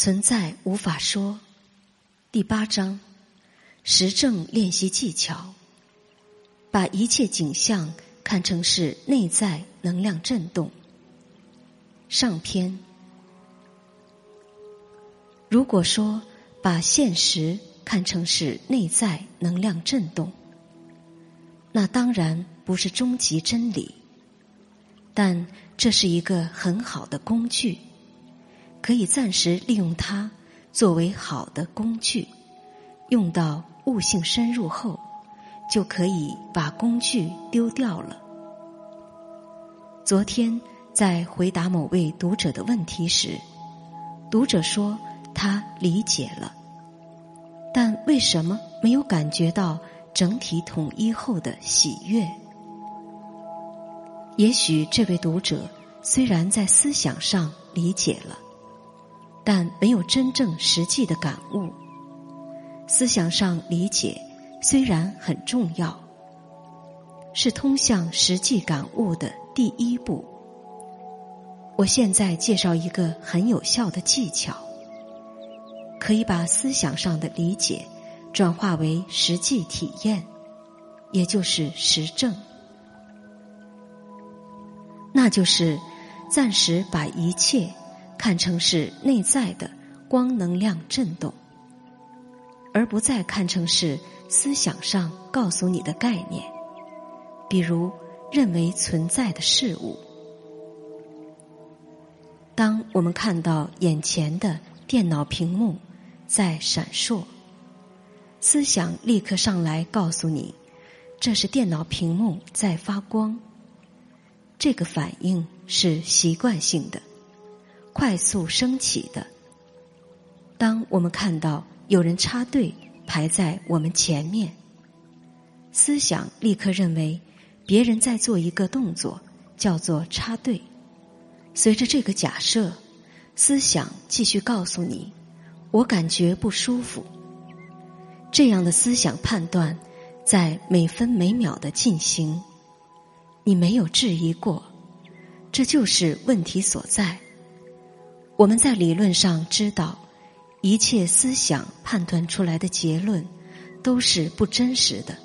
存在无法说。第八章，实证练习技巧。把一切景象看成是内在能量震动。上篇。如果说把现实看成是内在能量震动，那当然不是终极真理，但这是一个很好的工具，可以暂时利用它作为好的工具，用到悟性深入后，就可以把工具丢掉了。昨天在回答某位读者的问题时，读者说。他理解了，但为什么没有感觉到整体统一后的喜悦？也许这位读者虽然在思想上理解了，但没有真正实际的感悟。思想上理解虽然很重要，是通向实际感悟的第一步。我现在介绍一个很有效的技巧。可以把思想上的理解转化为实际体验，也就是实证。那就是暂时把一切看成是内在的光能量震动，而不再看成是思想上告诉你的概念，比如认为存在的事物。当我们看到眼前的电脑屏幕，在闪烁，思想立刻上来告诉你，这是电脑屏幕在发光。这个反应是习惯性的，快速升起的。当我们看到有人插队排在我们前面，思想立刻认为别人在做一个动作，叫做插队。随着这个假设，思想继续告诉你。我感觉不舒服。这样的思想判断在每分每秒的进行，你没有质疑过，这就是问题所在。我们在理论上知道，一切思想判断出来的结论都是不真实的，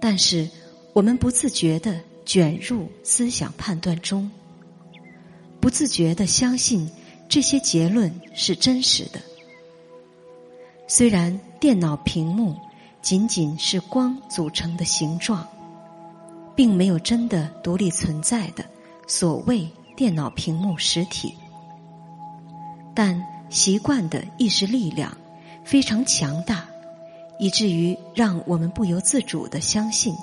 但是我们不自觉的卷入思想判断中，不自觉的相信。这些结论是真实的。虽然电脑屏幕仅仅是光组成的形状，并没有真的独立存在的所谓电脑屏幕实体，但习惯的意识力量非常强大，以至于让我们不由自主的相信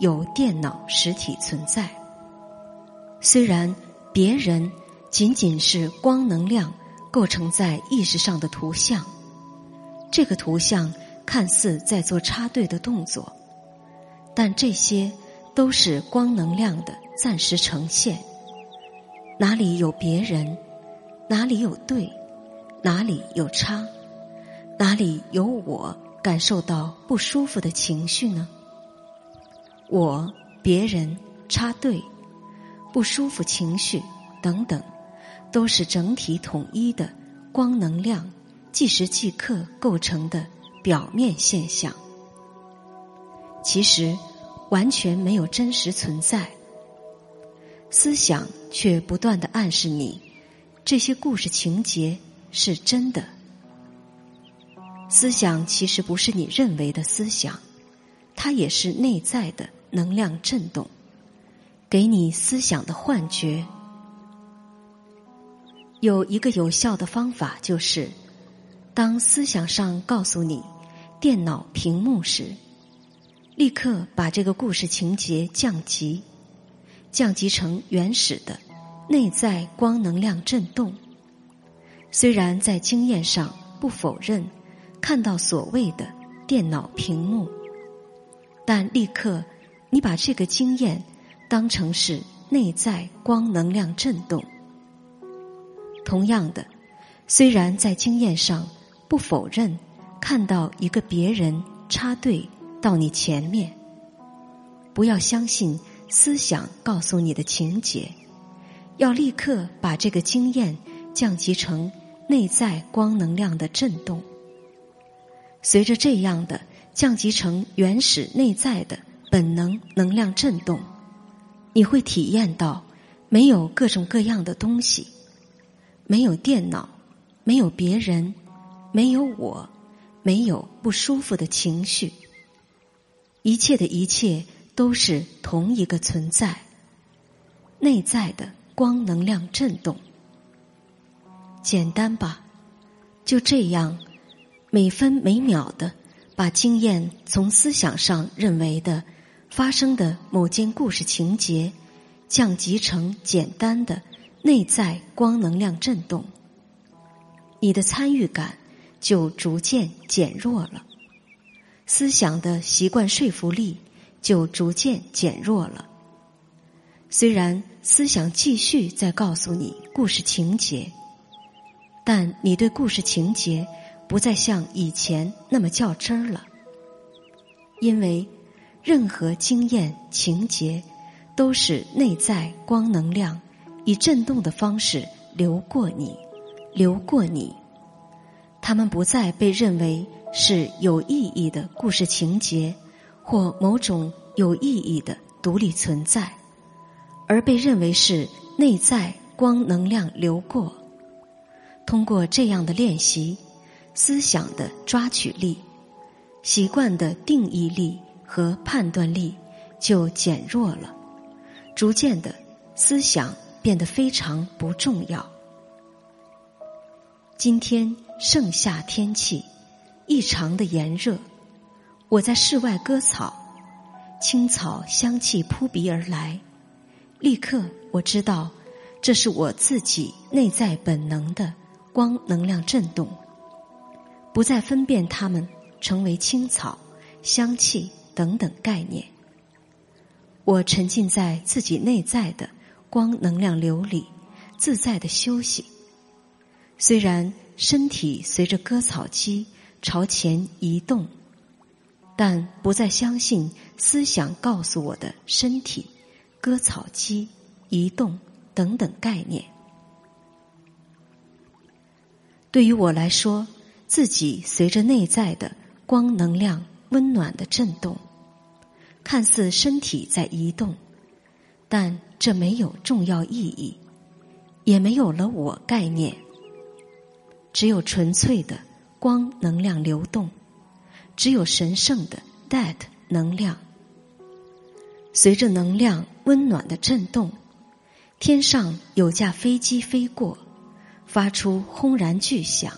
有电脑实体存在。虽然别人。仅仅是光能量构成在意识上的图像，这个图像看似在做插队的动作，但这些都是光能量的暂时呈现。哪里有别人？哪里有对？哪里有差？哪里有我感受到不舒服的情绪呢？我、别人、插队、不舒服情绪等等。都是整体统一的光能量，即时即刻构成的表面现象，其实完全没有真实存在。思想却不断的暗示你，这些故事情节是真的。思想其实不是你认为的思想，它也是内在的能量震动，给你思想的幻觉。有一个有效的方法，就是当思想上告诉你电脑屏幕时，立刻把这个故事情节降级，降级成原始的内在光能量振动。虽然在经验上不否认看到所谓的电脑屏幕，但立刻你把这个经验当成是内在光能量振动。同样的，虽然在经验上不否认看到一个别人插队到你前面，不要相信思想告诉你的情节，要立刻把这个经验降级成内在光能量的震动。随着这样的降级成原始内在的本能能量震动，你会体验到没有各种各样的东西，没有电脑，没有别人，没有我，没有不舒服的情绪。一切的一切都是同一个存在，内在的光能量震动。简单吧，就这样，每分每秒的把经验从思想上认为的发生的某件故事情节，降级成简单的内在光能量震动，你的参与感就逐渐减弱了，思想的习惯说服力就逐渐减弱了。虽然思想继续在告诉你故事情节。但你对故事情节不再像以前那么较真儿了，因为任何经验情节都是内在光能量以震动的方式流过你，流过你，他们不再被认为是有意义的故事情节或某种有意义的独立存在，而被认为是内在光能量流过。通过这样的练习，思想的抓取力、习惯的定义力和判断力就减弱了，逐渐的，思想变得非常不重要。今天盛夏天气异常的炎热，我在室外割草，青草香气扑鼻而来，立刻我知道，这是我自己内在本能的。光能量震动，不再分辨它们成为青草、香气等等概念。我沉浸在自己内在的光能量流里，自在的休息。虽然身体随着割草机朝前移动，但不再相信思想告诉我的身体、割草机移动等等概念。对于我来说，自己随着内在的光能量温暖的震动，看似身体在移动，但这没有重要意义，也没有了我概念，只有纯粹的光能量流动，只有神圣的 that 能量。随着能量温暖的震动，天上有架飞机飞过。发出轰然巨响，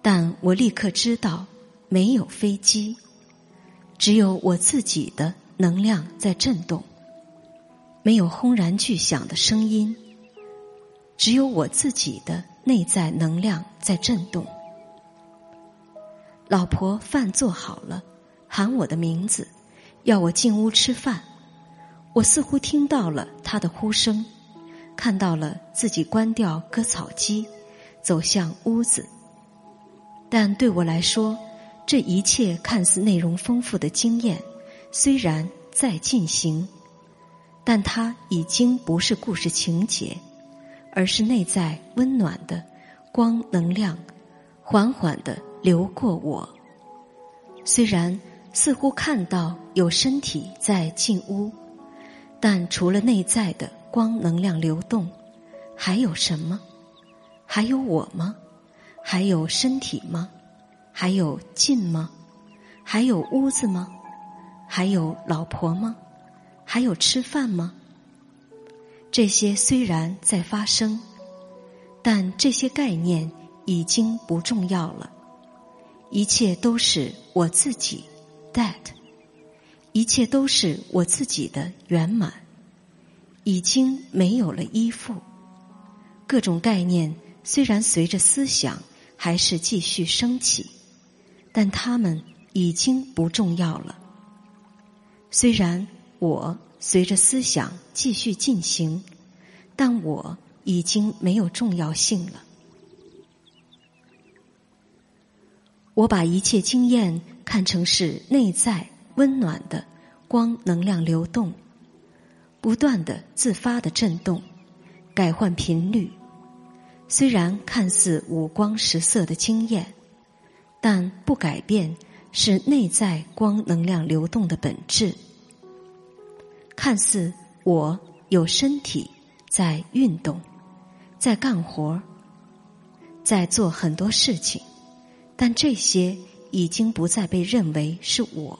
但我立刻知道没有飞机，只有我自己的能量在震动。没有轰然巨响的声音，只有我自己的内在能量在震动。老婆饭做好了，喊我的名字，要我进屋吃饭。我似乎听到了他的呼声。看到了自己关掉割草机，走向屋子。但对我来说，这一切看似内容丰富的经验，虽然在进行，但它已经不是故事情节，而是内在温暖的光能量，缓缓的流过我。虽然似乎看到有身体在进屋，但除了内在的。光能量流动，还有什么？还有我吗？还有身体吗？还有进吗？还有屋子吗？还有老婆吗？还有吃饭吗？这些虽然在发生，但这些概念已经不重要了。一切都是我自己，that，一切都是我自己的圆满。已经没有了依附，各种概念虽然随着思想还是继续升起，但它们已经不重要了。虽然我随着思想继续进行，但我已经没有重要性了。我把一切经验看成是内在温暖的光能量流动。不断的自发的震动，改换频率。虽然看似五光十色的惊艳，但不改变是内在光能量流动的本质。看似我有身体在运动，在干活在做很多事情，但这些已经不再被认为是我，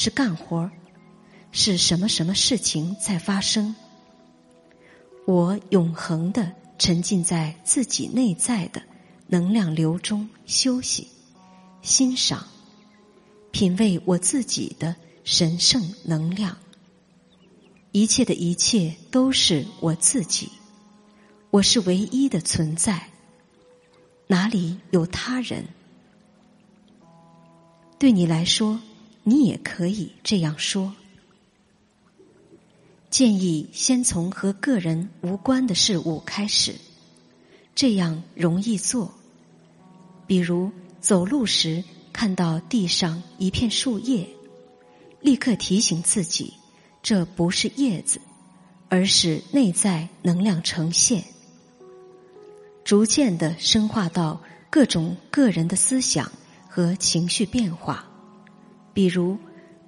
是干活是什么什么事情在发生。我永恒的沉浸在自己内在的能量流中休息、欣赏、品味我自己的神圣能量。一切的一切都是我自己，我是唯一的存在，哪里有他人？对你来说，你也可以这样说。建议先从和个人无关的事物开始，这样容易做。比如走路时看到地上一片树叶，立刻提醒自己，这不是叶子，而是内在能量呈现。逐渐的深化到各种个人的思想和情绪变化，比如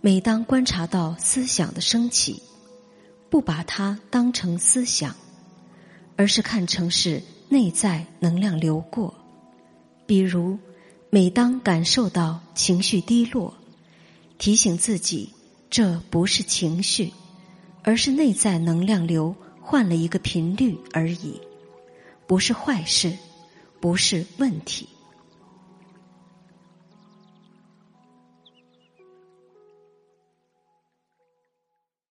每当观察到思想的升起。不把它当成思想，而是看成是内在能量流过。比如，每当感受到情绪低落，提醒自己这不是情绪，而是内在能量流换了一个频率而已，不是坏事，不是问题。